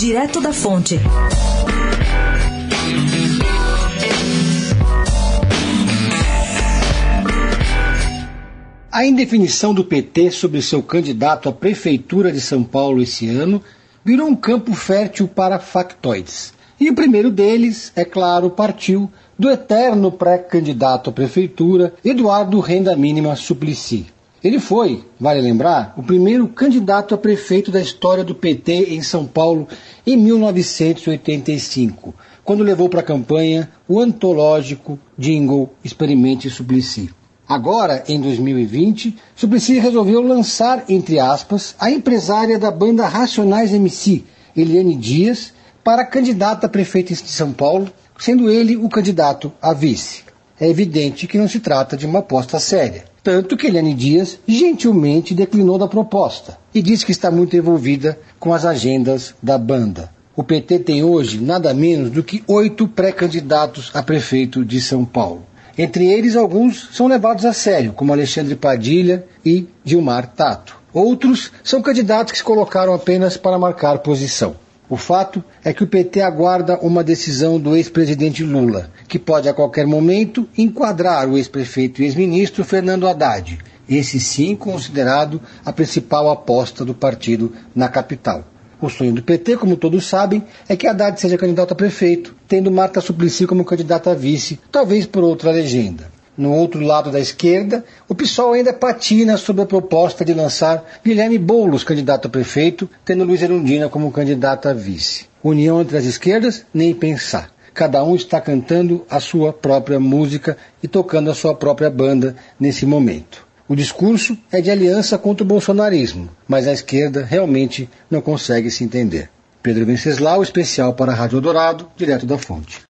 Direto da Fonte. A indefinição do PT sobre seu candidato à Prefeitura de São Paulo esse ano virou um campo fértil para factoides. E o primeiro deles, é claro, partiu do eterno pré-candidato à Prefeitura, Eduardo Renda Mínima Suplicy. Ele foi, vale lembrar, o primeiro candidato a prefeito da história do PT em São Paulo em 1985, quando levou para a campanha o antológico jingle Experimente Suplicy. Agora, em 2020, Suplicy resolveu lançar, entre aspas, a empresária da banda Racionais MC, Eliane Dias, para candidata a prefeita de São Paulo, sendo ele o candidato a vice. É evidente que não se trata de uma aposta séria. Tanto que Eliane Dias gentilmente declinou da proposta e disse que está muito envolvida com as agendas da banda. O PT tem hoje nada menos do que oito pré-candidatos a prefeito de São Paulo. Entre eles, alguns são levados a sério, como Alexandre Padilha e Gilmar Tato. Outros são candidatos que se colocaram apenas para marcar posição. O fato é que o PT aguarda uma decisão do ex-presidente Lula, que pode a qualquer momento enquadrar o ex-prefeito e ex-ministro Fernando Haddad, esse sim considerado a principal aposta do partido na capital. O sonho do PT, como todos sabem, é que Haddad seja candidato a prefeito, tendo Marta Suplicy como candidata a vice, talvez por outra legenda. No outro lado da esquerda, o PSOL ainda patina sobre a proposta de lançar Guilherme Boulos candidato a prefeito, tendo Luiz Erundina como candidato a vice. União entre as esquerdas? Nem pensar. Cada um está cantando a sua própria música e tocando a sua própria banda nesse momento. O discurso é de aliança contra o bolsonarismo, mas a esquerda realmente não consegue se entender. Pedro Venceslau, especial para a Rádio Dourado, direto da fonte.